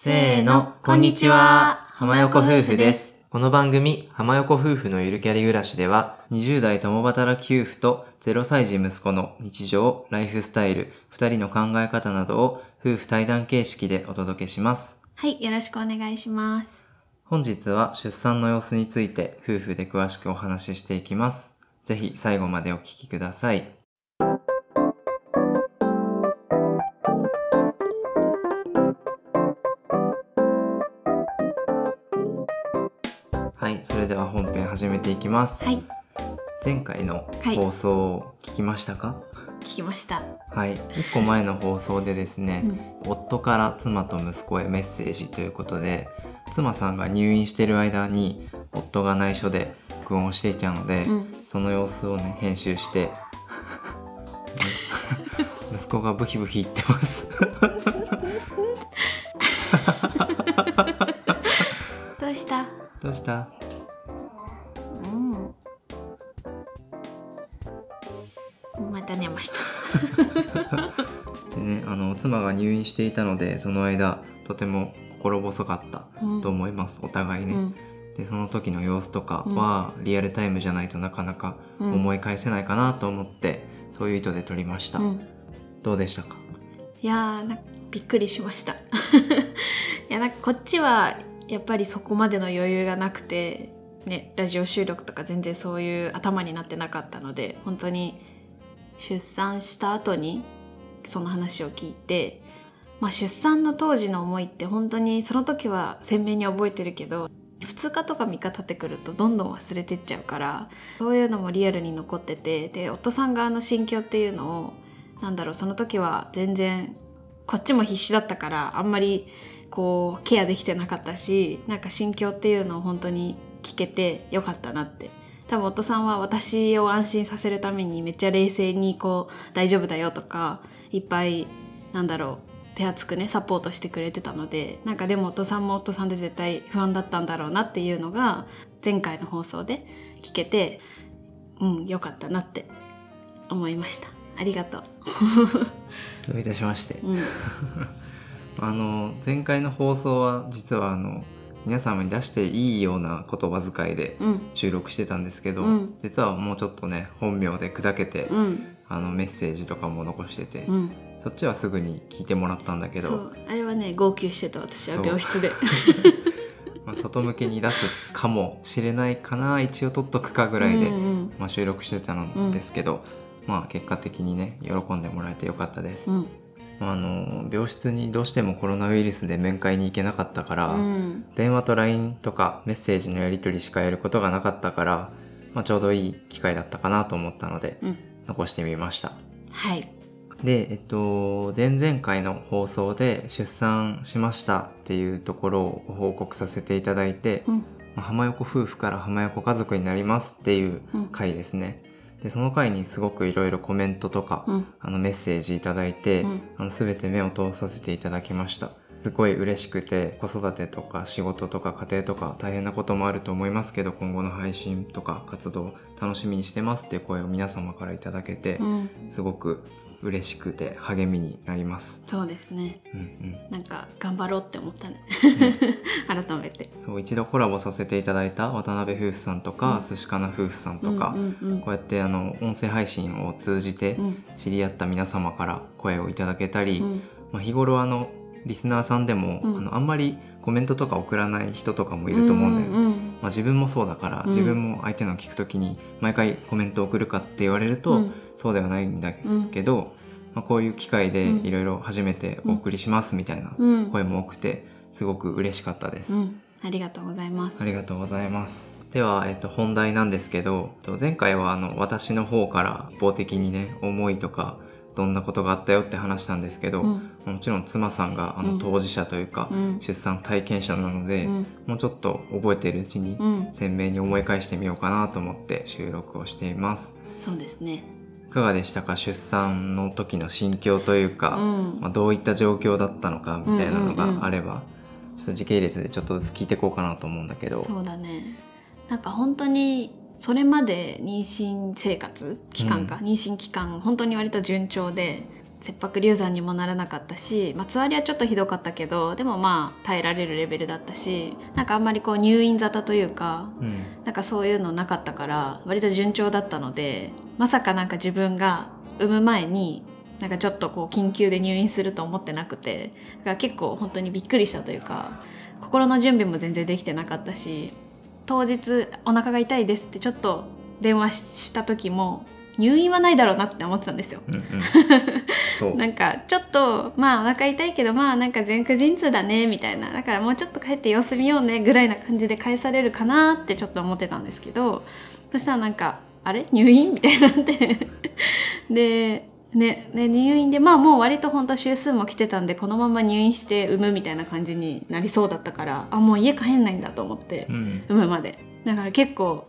せーの、こんにちは。浜横夫婦です。この番組、浜横夫婦のゆるキャリ暮らしでは、20代共働き夫婦と0歳児息子の日常、ライフスタイル、2人の考え方などを夫婦対談形式でお届けします。はい、よろしくお願いします。本日は出産の様子について夫婦で詳しくお話ししていきます。ぜひ最後までお聞きください。はい、それでは本編始めていきます。はい、前回のはい放送を聞きましたか？聞きました。はい、1個前の放送でですね、夫から妻と息子へメッセージということで妻さんが入院している間に夫が内緒で録音をしていたので、うん。その様子をね編集して 息子がブヒブヒ言ってます。どうした？どうした？また寝ました。でねあの妻が入院していたのでその間とても心細かったうん。と思います、お互いね、うん、でその時の様子とかはリアルタイムじゃないとなかなか思い返せないかなと思って、そういう意図で撮りました、うん。どうでしたか？いやーなびっくりしました。いやなんかこっちはやっぱりそこまでの余裕がなくて、ね、ラジオ収録とか全然そういう頭になってなかったので本当に出産した後にその話を聞いて、まあ、出産の当時の思いって本当にその時は鮮明に覚えてるけど2日とか3日経ってくるとどんどん忘れてっちゃうからそういうのもリアルに残っててで夫さん側の心境っていうのをなんだろうその時は全然こっちも必死だったからあんまりこうケアできてなかったしなんか心境っていうのを本当に聞けてよかったなって多分夫さんは私を安心させるためにめっちゃ冷静にこう大丈夫だよとかいっぱいなんだろう手厚くねサポートしてくれてたのでなんかでも夫さんも夫さんで絶対不安だったんだろうなっていうのが前回の放送で聞けてうんよかったなって思いました。ありがとう、どういたしまして。うん、あの前回の放送は実はあの皆様に出していいような言葉遣いでうん。収録してたんですけど、うん。実はもうちょっとね本名で砕けて、うん。あのメッセージとかも残してて、うん。そっちはすぐに聞いてもらったんだけどあれはね号泣してた私は病室で。まあ、外向けに出すかもしれないかな一応撮っとくかぐらいで、うんうんまあ、収録してたんですけど、まあ結果的にね喜んでもらえてよかったです、あ、あの病室にどうしてもコロナウイルスで面会に行けなかったから、うん。電話と LINE とかメッセージのやり取りしかやることがなかったから、まあ、ちょうどいい機会だったかなと思ったのでうん。残してみました。はい。でえっと前々回の放送で出産しましたっていうところをご報告させていただいて、うん。まあ浜横夫婦から浜横家族になりますっていう回ですね、でその回にすごくいろいろコメントとか、うん。あのメッセージいただいて、うん。あの全て目を通させていただきました。すごい嬉しくて子育てとか仕事とか家庭とか大変なこともあると思いますけど今後の配信とか活動楽しみにしてますっていう声を皆様からいただけて、うん。すごく嬉しくて励みになります、そうですね。うんうん、なんか頑張ろうって思ったね。改めて。そう一度コラボさせていただいた渡辺夫婦さんとか、うん。寿司かな夫婦さんとか、うんうんこうやってあの音声配信を通じてうん。知り合った皆様から声をいただけたり、うん。まあ、日頃あのリスナーさんでも、うん。あのあんまりコメントとか送らない人とかもいると思うんだよ、うんうんまあ、自分もそうだから、うん。自分も相手の聞くときに毎回コメント送るかって言われると、うん。そうではないんだうん。けど、まあ、こういう機会でうん。いろいろ初めてお送りしますみたいなうん。声も多くてすごく嬉しかったです。うん。ありがとうございます。ありがとうございます。では、えっと、本題なんですけど前回はあの私の方から一方的にね思いとかどんなことがあったよって話したんですけど、うん。もちろん妻さんがあうん。の当事者というか、うん。出産体験者なので、うん。もうちょっと覚えているうちにうん。鮮明に思い返してみようかなと思って収録をしています。そうですね。いかがでしたか？出産の時の心境というか、うん。まあ、どういった状況だったのかみたいなのがあれば、ちょっと時系列でちょっとずつ聞いていこうかなと思うんだけど。そうだね。なんか本当にそれまで妊娠生活期間か、妊娠期間本当に割と順調で切迫流産にもならなかったし、まあ、つわりはちょっとひどかったけどでもまあ耐えられるレベルだったしなんかあんまりこう入院沙汰というかうん。なんかそういうのなかったから割と順調だったのでまさかなんか自分が産む前になんかちょっとこう緊急で入院すると思ってなくてだから結構本当にびっくりしたというか心の準備も全然できてなかったし当日お腹が痛いですってちょっと電話した時も入院はないだろうなって思ってたんですよ。うんうん。なんかちょっとまあお腹痛いけどまあなんか前駆陣痛だねみたいな。だからもうちょっと帰って様子見ようねぐらいな感じで返されるかなってちょっと思ってたんですけどそしたらなんかあれ？入院？みたいになって。でねね入院でまあもう割と本当週数も来てたんでこのまま入院して産むみたいな感じになりそうだったからあもう家帰んないんだと思ってうん。産むまで。だから結構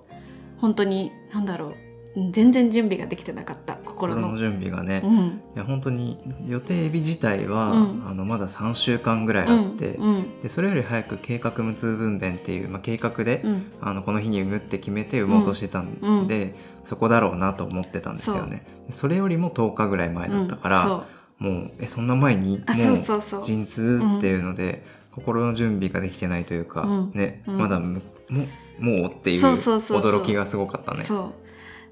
本当になんだろううん全然準備ができてなかった心の。準備がね、いうん。や本当に予定日自体は、うん。あのまだ3週間ぐらいあって、うんうん。でそれより早く計画無痛分娩っていう、まあ、計画で、うん。あのこの日に産むって決めて産もうとしてたんで、そこだろうなと思ってたんですよね。でそれよりも10日ぐらい前だったから、うんもうえそんな前にもそうそうう。陣痛っていうので、心の準備ができてないというか、うん。ね、うん。まだむももうっていう驚きがすごかったね。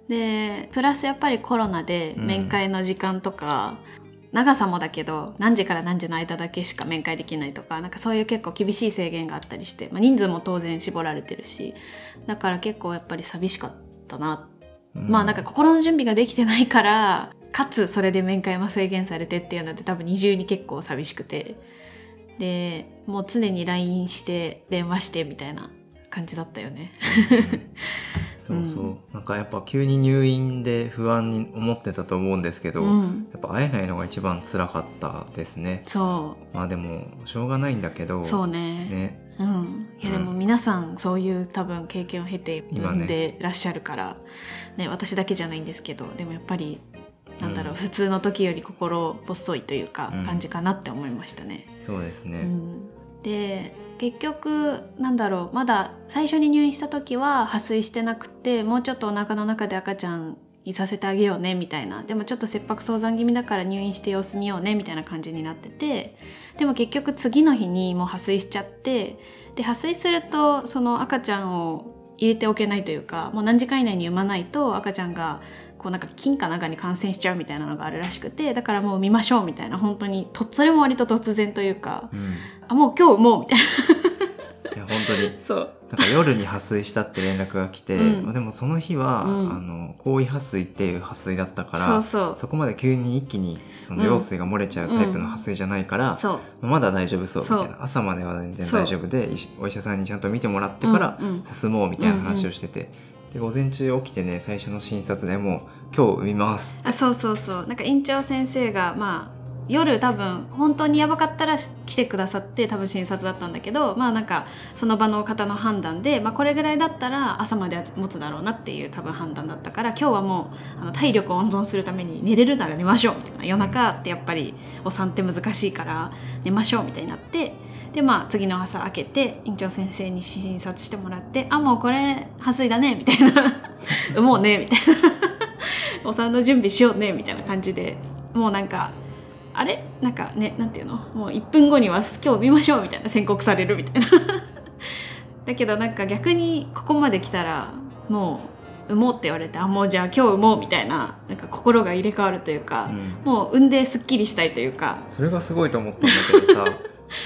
でプラスやっぱりコロナでうん。面会の時間とか、長さもだけど何時から何時の間だけしか面会できないとかなんかそういう結構厳しい制限があったりして、まあ、人数も当然絞られてるしだから結構やっぱり寂しかったな、うん。まあなんか心の準備ができてないからかつそれで面会も制限されてっていうので多分二重に結構寂しくて。でもう常に LINE して電話してみたいな感じだったよね。そうそう、なんかやっぱ急に入院で不安に思ってたと思うんですけど、うん、やっぱ会えないのが一番辛かったですね。そまあでもしょうがないんだけどうそうね。ねうん、いやでも皆さんそういう多分経験を経て今でらっしゃるから、ね私だけじゃないんですけどでもやっぱりなんだろう、うん。普通の時より心細いというかうん。感じかなって思いましたね。そうですね、うん。で結局なんだろうまだ最初に入院した時は破水してなくてもうちょっとお腹の中で赤ちゃんいさせてあげようねみたいな。でもちょっと切迫早産気味だから入院して様子見ようねみたいな感じになっててでも結局次の日にもう破水しちゃってで破水するとその赤ちゃんを入れておけないというかもう何時間以内に産まないと赤ちゃんがこうなんか菌かなんかに感染しちゃうみたいなのがあるらしくてだからもう見ましょうみたいな本当にとそれも割と突然というかうん、あもう今日産もうみたいいや本当に。な そう。なんか夜に破水したって連絡が来て、うん。まあでもその日は、うん。あの行為破水っていう破水だったからそうそう。こまで急に一気にその羊水が漏れちゃうタイプの破水じゃないから、そう。まだ大丈夫そうみたいな。朝までは全然大丈夫でお医者さんにちゃんと見てもらってからうんうん。進もうみたいな話をしてて、で午前中起きてね最初の診察でもう今日産みますあそうそうそう。なんか院長先生がまあ夜多分本当にやばかったら来てくださって多分診察だったんだけどまあなんかその場の方の判断で、まあ、これぐらいだったら朝まで持つだろうなっていう多分判断だったから今日はもうあの体力を温存するために寝れるなら寝ましょうみたいな夜中ってやっぱりお産って難しいから寝ましょうみたいになってでまあ次の朝開けて院長先生に診察してもらって「あもうこれ破水だね」みたいな「産もうね」みたいなお産の準備しようねみたいな感じでもうなんかあれ？なんかねなんていうの？もう1分後には今日見ましょうみたいな宣告されるみたいな。だけどなんか逆にここまで来たらもう産もうって言われてあもうじゃあ今日産もうみたいななんか心が入れ替わるというか、うん。もう産んですっきりしたいというか。それがすごいと思ってんだけどさ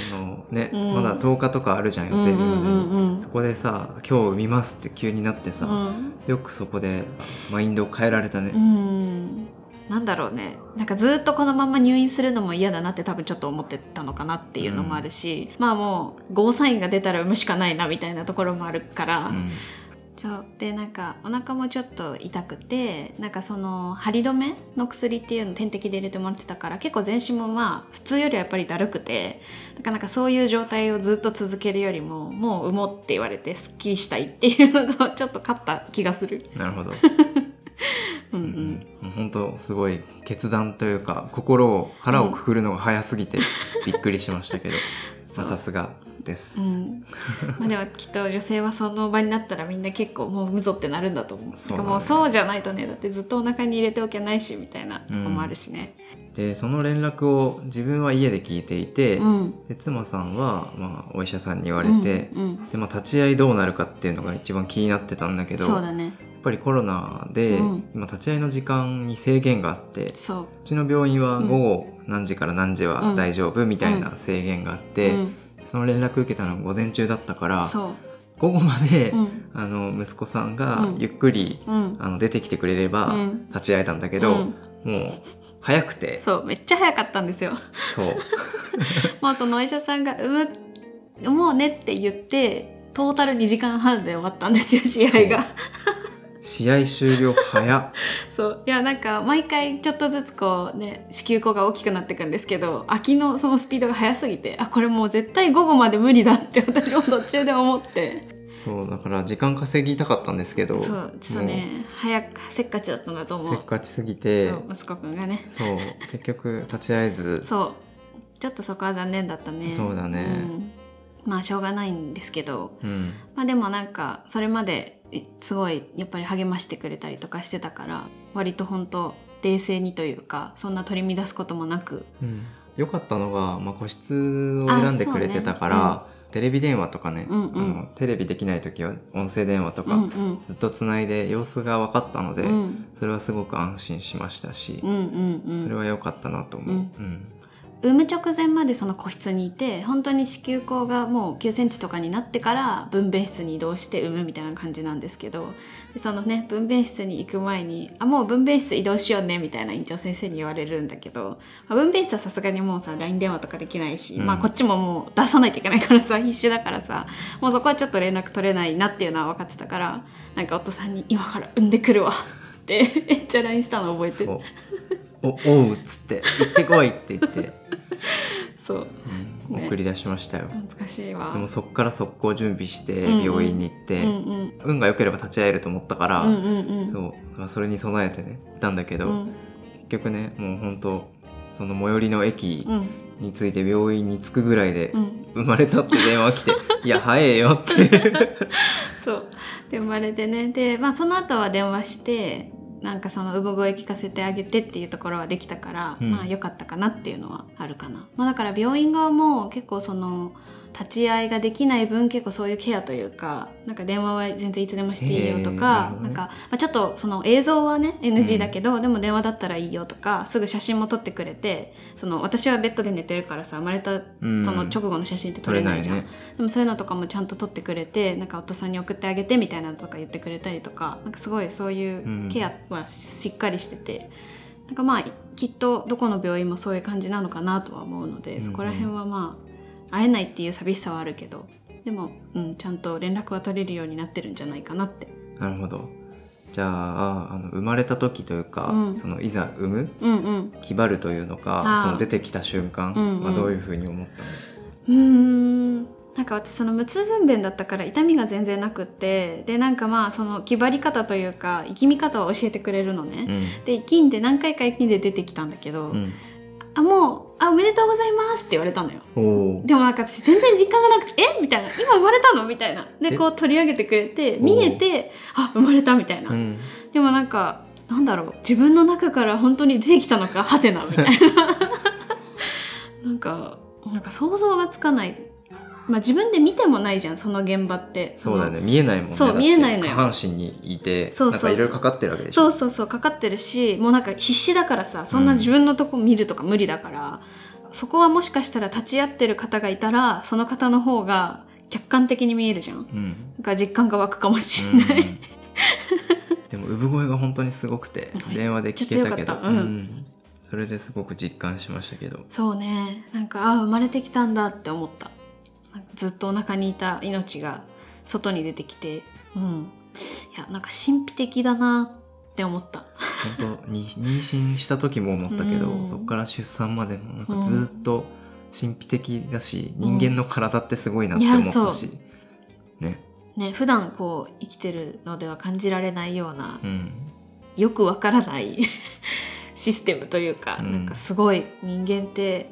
そのね、うん。まだ10日とかあるじゃん予定日までに、うんうん。そこでさ「今日産みます」って急になってさ、うん。よくそこでマインドを変えられたね、うんなんだろうね。なんかずっとこのまま入院するのも嫌だなって多分ちょっと思ってたのかなっていうのもあるし、まあもうゴーサインが出たら産むしかないなみたいなところもあるから、うん。そう。でなんかお腹もちょっと痛くてなんかその張り止めの薬っていうの点滴で入れてもらってたから結構全身もまあ普通よりはやっぱりだるくてなかなかそういう状態をずっと続けるよりももう産もうって言われてすっきりしたいっていうのがちょっと勝った気がする。なるほど、うんううん。本当すごい決断というか心を腹をくくるのが早すぎてびっくりしましたけど、そう。まあさすがです、うん、まあでもきっと女性はその場になったらみんな結構もうむぞってなるんだと思う。そうもうそうじゃないとね。だってずっとお腹に入れておけないしみたいなとこもあるしね。でその連絡を自分は家で聞いていて、うん、で妻さんは、まあ、お医者さんに言われて、うんうん。でまあ、立ち会いどうなるかっていうのが一番気になってたんだけどやそうだね。っぱりコロナで、うん。今立ち会いの時間に制限があってう。ちの病院はうん。午後何時から何時は大丈夫みたいな制限があって、うん。その連絡受けたのが午前中だったから午後まで、うん。あの息子さんがうん。ゆっくり、うん。あの出てきてくれればうん。立ち会えたんだけど、うん。もう早くて。そう。めっちゃ早かったんですよ。そう。もうそのお医者さんが「産む産もうね」って言ってトータル2時間半で終わったんですよ試合が試合終了早っ。そう。いやなんか毎回ちょっとずつこうね子宮口が大きくなっていくんですけど秋のそのスピードが速すぎてあこれもう絶対午後まで無理だって私も途中で思って。そうだから時間稼ぎたかったんですけどそうちょっとね早くせっかちだったんだと思う。せっかちすぎて。そう息子くんがね。そう結局立ち会えず。そう。ちょっとそこは残念だったね。そうだね。ん。まあしょうがないんですけど。うん。まあでもなんかそれまでえすごいやっぱり励ましてくれたりとかしてたから割と本当冷静にというかそんな取り乱すこともなく。うん、よかったのが、まあ、個室を選んでくれてたから、あそうテレビ電話とかね、うんうん。あのテレビできない時は音声電話とか、うんうん。ずっとつないで様子が分かったので、うん。それはすごく安心しましたしう、んうんうん。それは良かったなと思う。ううんん産む直前までその個室にいて本当に子宮口がもう9センチとかになってから分娩室に移動して産むみたいな感じなんですけどでそのね分娩室に行く前に「あもう分娩室移動しようね」みたいな院長先生に言われるんだけど、まあ、分娩室はさすがにもうさ LINE 電話とかできないし、うん。まあこっちももう出さないといけないからさ必死だからさもうそこはちょっと連絡取れないなっていうのは分かってたからなんか夫さんに「今から産んでくるわ」ってめっちゃ LINE したの覚えてるおおうっつって「行ってこい」って言って、そう。うんね。送り出しましたよ。難しいわ。でもそっから速攻準備して病院に行って、うんうん。運が良ければ立ち会えると思ったから、うんうんうん。そうだからそれに備えてね行ったんだけど、うん。結局ねもう本当その最寄りの駅うん。に着いて病院に着くぐらいでうん。生まれたって電話来て「いや早えよ」って。そう。で生まれてね。で、まあ、その後は電話してなんかその産声聞かせてあげてっていうところはできたから、うん。まあ良かったかなっていうのはあるかな、まあ、だから病院側も結構その立ち会いができない分結構そういうケアというかなんか電話は全然いつでもしていいよとか、なんか、まあ、ちょっとその映像はね NG だけど、でも電話だったらいいよとかすぐ写真も撮ってくれてその私はベッドで寝てるからさ生まれたうん。その直後の写真って撮取れなじゃん、れないいね。でもそういうのとかもちゃんと撮ってくれてなんか夫さんに送ってあげてみたいなのとか言ってくれたりとかなんかすごいそういうケアはしっかりしてて、なんかまあきっとどこの病院もそういう感じなのかなとは思うので、うん。そこら辺はまあ会えないっていう寂しさはあるけどでも、うん、ちゃんと連絡は取れるようになってるんじゃないかなって。なるほど。じゃああの生まれた時というか、うん。そのいざ産むうんうん。気張るというのかその出てきた瞬間うんうん。はどういうふうに思ったの、うーん。なんか私その無痛分娩だったから痛みが全然なくってでなんかまあその気張り方というか生きみ方を教えてくれるのね、で生きんで何回か生きんで出てきたんだけど、うん、うん、あもうあおめでとうございますって言われたのよ。でもなんか私全然実感がなくてえ？みたいな。今生まれたの？みたいな。でえ？こう取り上げてくれて見えてあ生まれたみたいな、うん、でもなんかなんだろう。自分の中から本当に出てきたのか？はてなみたいな。なんかなんか想像がつかないまあ自分で見てもないじゃんその現場って。そうだよね。ね見えないもんね。そう見えないのよ。下半身にいてそうそう。そうなんかいろいろかかってるわけでしょ。そうそうそうかかってるしもうなんか必死だからさそんな自分のとこ見るとか無理だから、そこはもしかしたら立ち会ってる方がいたらその方の方が客観的に見えるじゃん。うん。なんか実感が湧くかもしれない、うん。でも産声が本当にすごくて電話で聞けたけど。うん。ん。それですごく実感しましたけど。そうね。なんかあ生まれてきたんだって思ったずっとお腹にいた命が外に出てきてうん。いやなんか神秘的だなって思った。本当に妊娠した時も思ったけど、うん。そこから出産までもなんかずっと神秘的だし、人間の体ってすごいなって思ったし、ね。ね普段こう生きてるのでは感じられないようなうん。よくわからない システムというか、うん。なんかすごい人間って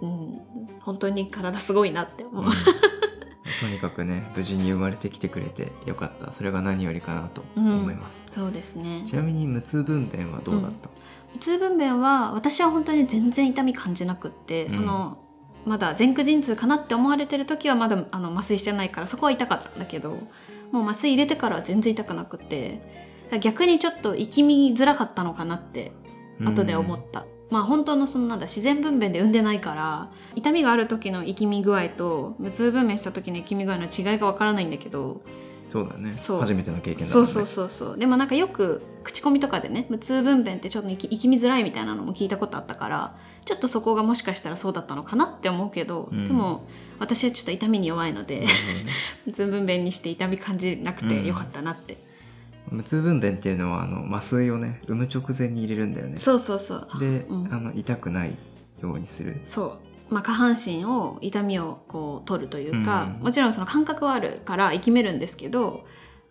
うん、本当に体すごいなって思う、うん。とにかくね無事に生まれてきてくれてよかった。それが何よりかなと思います、そうですね。ちなみに無痛分娩はどうだった、無痛分娩は私は本当に全然痛み感じなくって、うん。そのまだ前駆陣痛かなって思われてる時はまだあの麻酔してないからそこは痛かったんだけどもう麻酔入れてからは全然痛くなくって逆にちょっと生きみづらかったのかなって後で思った、まあ本当のそのなんだ自然分娩で産んでないから痛みがある時の生きみ具合と無痛分娩した時の生きみ具合の違いがわからないんだけどそうだね。そう。初めての経験だもね。そうんそうそうそう。でもなんかよく口コミとかでね無痛分娩ってちょっと生き生きみづらいみたいなのも聞いたことあったからちょっとそこがもしかしたらそうだったのかなって思うけど、うん。でも私はちょっと痛みに弱いのでなるほどね。無痛分娩にして痛み感じなくてよかったなって、無痛分娩っていうのはあの麻酔をね産む直前に入れるんだよね。そうそうそう。で、うん。あの痛くないようにする。そう、まあ、下半身を痛みをこう取るというか、うん。もちろんその感覚はあるから生きめるんですけど、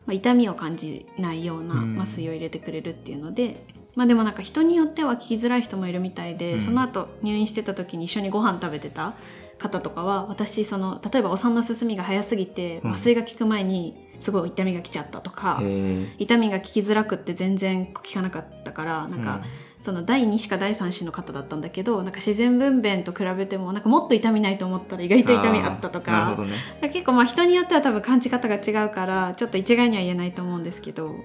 まあ、痛みを感じないようなうん。麻酔を入れてくれるっていうので、まあでもなんか人によっては聞きづらい人もいるみたいで、うん。その後入院してた時に一緒にご飯食べてた方とかは私その例えばお産の進みが早すぎてうん。麻酔が効く前にすごい痛みが来ちゃったとか、へ痛みが効きづらくって全然効かなかったからなんか、その第2子か第3子の方だったんだけどなんか自然分娩と比べてもなんかもっと痛みないと思ったら意外と痛みあったとかね。だから結構まあ人によっては多分感じ方が違うからちょっと一概には言えないと思うんですけど、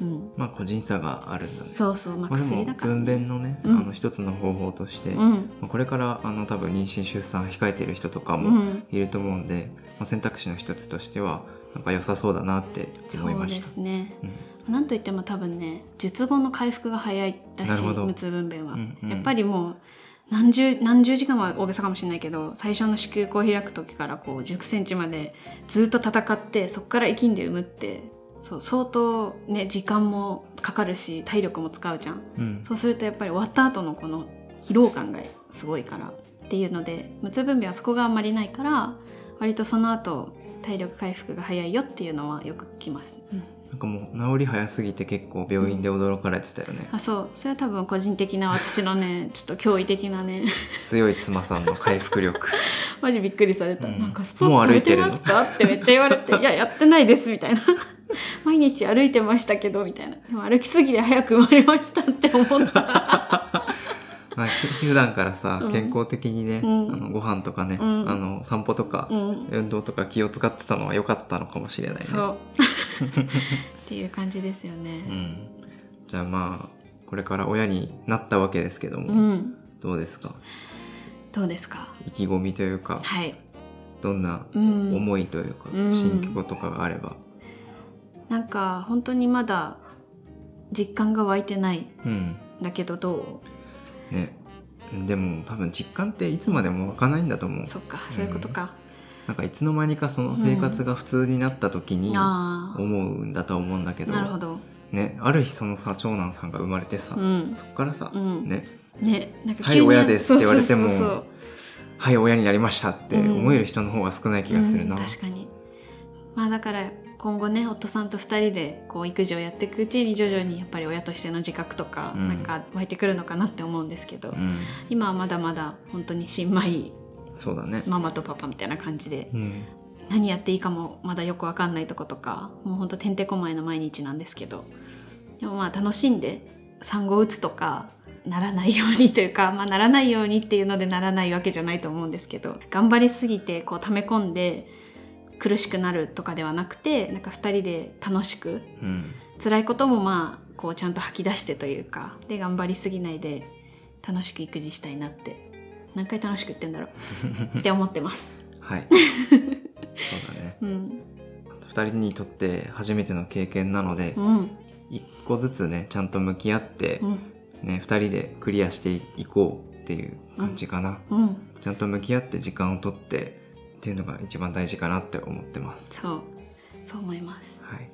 うん、まあ個人差があるんだね。そうそうまあ薬だから、分娩のね、うん。あの一つの方法として、うん。まあこれからあの多分妊娠出産控えている人とかもうん、いると思うんで、まあ、選択肢の一つとしてはなんか良さそうだなって思いました。すね。うん。なんといっても多分ね術後の回復が早いらしい無痛分娩は、うんうん。やっぱりもう何十何十時間は大げさかもしれないけど最初の子宮口を開く時からこう1 0センチまでずっと戦ってそこから生きんで産むってそう相当ね時間もかかるし体力も使うじゃん。うん。そうするとやっぱり終わった後のこの疲労感がすごいからっていうので無痛分娩はそこがあんまりないから割とその後体力回復が早いよっていうのはよく聞きます、うん。なんかもう治り早すぎて結構病院で驚かれてたよね、あそう。それは多分個人的な私のね ちょっと驚異的なね。強い妻さんの回復力。マジびっくりされた、うん。なんかスポーツされてますか？ってめっちゃ言われて「いややってないです」みたいな 毎日歩いてましたけどみたいな。でも歩きすぎて早く生まれましたって思った。まあ、ふ普段からさ、うん。健康的にね、うん。あのご飯とかね、うん。あの散歩とか、うん。運動とか気を使ってたのは良かったのかもしれないね。そう。っていう感じですよね。うん、じゃあまあこれから親になったわけですけども、うん。どうですか？どうですか？意気込みというかはい。どんなうん。思いというか、うん。心境とかがあればなんか本当にまだ実感が湧いてないんうん。だけどどね。でも多分実感っていつまでも湧かないんだと思う。うそっかそういうことか、なんかいつの間にかその生活が普通になった時にあ思うんだと思うんだけあど,、なるほど。ね、ある日そのさ長男さんが生まれてさ、うん。そっからさ、うん。ね。ねなんかはい親ですって言われてもはい親になりましたって思える人の方が少ない気がするな、うん確かに。まあだから今後ね夫さんと2人でこう育児をやっていくうちに徐々にやっぱり親としての自覚とか、うん。なんか湧いてくるのかなって思うんですけど、うん、今はまだまだ本当に新米そうだね、ママとパパみたいな感じでうん、何やっていいかもまだよく分かんないとことかもうほんとてんてこまいの毎日なんですけどでもまあ楽しんで産後うつとかならないようにというか、まあ、ならないようにっていうのでならないわけじゃないと思うんですけど頑張りすぎてこう溜め込んで苦しくなるとかではなくてなんか2人で楽しくうん、辛いこともまあこうちゃんと吐き出してというかで頑張りすぎないで楽しく育児したいなって。何回楽しく言ってんだろう。って思ってます。はい。そうだね。うん、2人にとって初めての経験なのでうん。一個ずつねちゃんと向き合って、うん。ね、2人でクリアしていこうっていう感じかな、うん。ちゃんと向き合って時間をとってっていうのが一番大事かなって思ってます。そうそう思います。はい。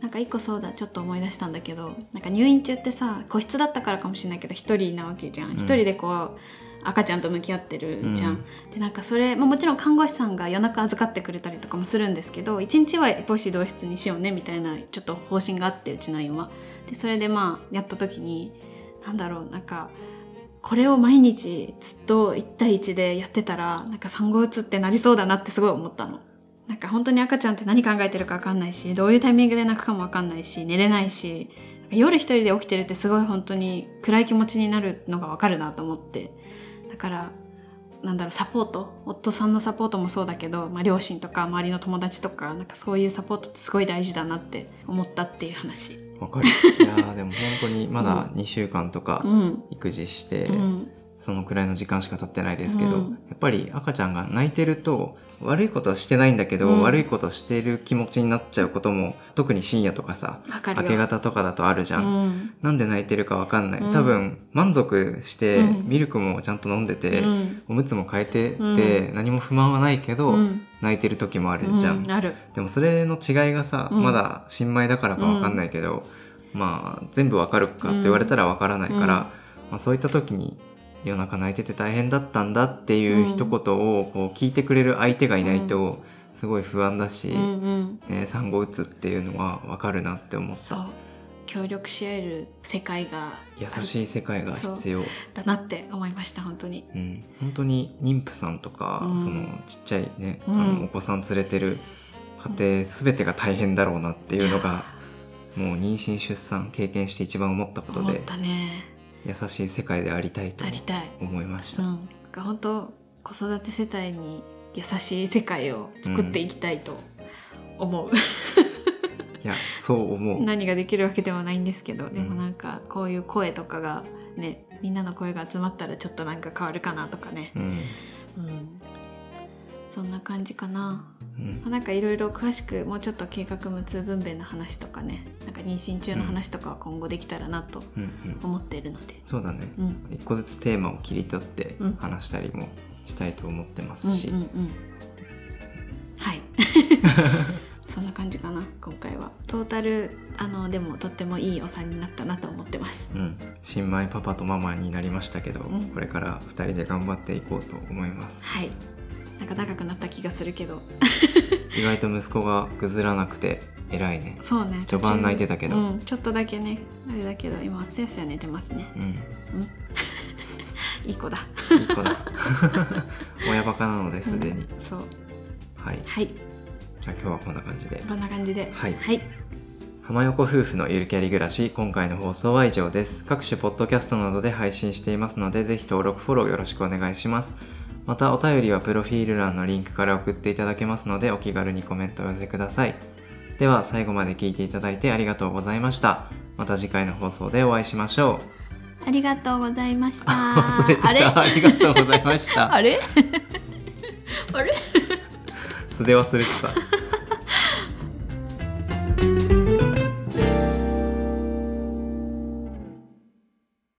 なんか一個そうだちょっと思い出したんだけどなんか入院中ってさ個室だったからかもしれないけど一人なわけじゃん。ん。一、人でこう赤ちゃんと向き合ってるじゃん、うんでなんかそれ、まあ、もちろん看護師さんが夜中預かってくれたりとかもするんですけど一日は母子同室にしようねみたいなちょっと方針があってうちの院は。でそれでまあやった時になんだろうなんかこれを毎日ずっと1対1でやってたらなんか産後うつってなりそうだなってすごい思ったの。なんか本当に赤ちゃんって何考えてるか分かんないしどういうタイミングで泣くかも分かんないし寝れないし夜一人で起きてるってすごい本当に暗い気持ちになるのが分かるなと思ってだからなんだろうサポート夫さんのサポートもそうだけど、まあ、両親とか周りの友達とかなんかそういうサポートってすごい大事だなって思ったっていう話。わかる。いやーでも本当にまだ2週間とかうん。育児して、うんそのくらいの時間しか経ってないですけど、うん。やっぱり赤ちゃんが泣いてると悪いことはしてないんだけど、うん。悪いことしてる気持ちになっちゃうことも特に深夜とかさ明け方とかだとあるじゃん、うん。なんで泣いてるかわかんない、うん。多分満足して、うん。ミルクもちゃんと飲んでて、うん。おむつも変えてて、何も不満はないけど、うん。泣いてる時もあるじゃん、でもそれの違いがさ、うん。まだ新米だからかわかんないけど、まあ全部わかるかって言われたらわからないから、うん。まあ、そういった時に夜中泣いてて大変だったんだっていう一言をこう聞いてくれる相手がいないとすごい不安だし、うんうん。ね、産後うつっていうのはわかるなって思っそう。た協力し合える世界が。優しい世界が必要。だなって思いました本当に。うん、本当に妊婦さんとか、うん。そのちっちゃいね、うん。あのお子さん連れてる家庭全てが大変だろうなっていうのがもう妊娠出産経験して一番思ったことで。思ったね優しい世界でありたいと思いました。うん。なんか本当子育て世帯に優しい世界を作っていきたいと思う、いやそう思う。何ができるわけではないんですけどでもなんかこういう声とかがねみんなの声が集まったらちょっとなんか変わるかなとかね、うん。うん、そんな感じかな。うん。まあなんかいろいろ詳しくもうちょっと計画無痛分娩の話とかねなんか妊娠中の話とかは今後できたらなとうんうん、思っているので、そうだね、うん、一個ずつテーマを切り取ってうん。話したりもしたいと思ってますし、うんうんうん。はい。そんな感じかな今回は。トータルあのでもとってもいいお産になったなと思ってます。うん、新米パパとママになりましたけど、うん。これから2人で頑張っていこうと思います。はいなんか長くなった気がするけど。意外と息子がぐずらなくて偉いね。そうね。序盤泣いてたけど。うん、ちょっとだけね。あれだけど今すやすや寝てますね。うん。うん。いい子だ。いい子だ。親バカなのですでに、そう。はい。はい。じゃあ今日はこんな感じで。こんな感じで。はい。はい、浜横夫婦のゆるキャリ暮らし今回の放送は以上です。各種ポッドキャストなどで配信していますのでぜひ登録フォローよろしくお願いしますまたお便りはプロフィール欄のリンクから送っていただけますのでお気軽にコメントを寄せください。では最後まで聞いていただいてありがとうございました。また次回の放送でお会いしましょう。ありがとうございました。忘れてた。ありがとうございました。あれ？あれ？素で忘れてた。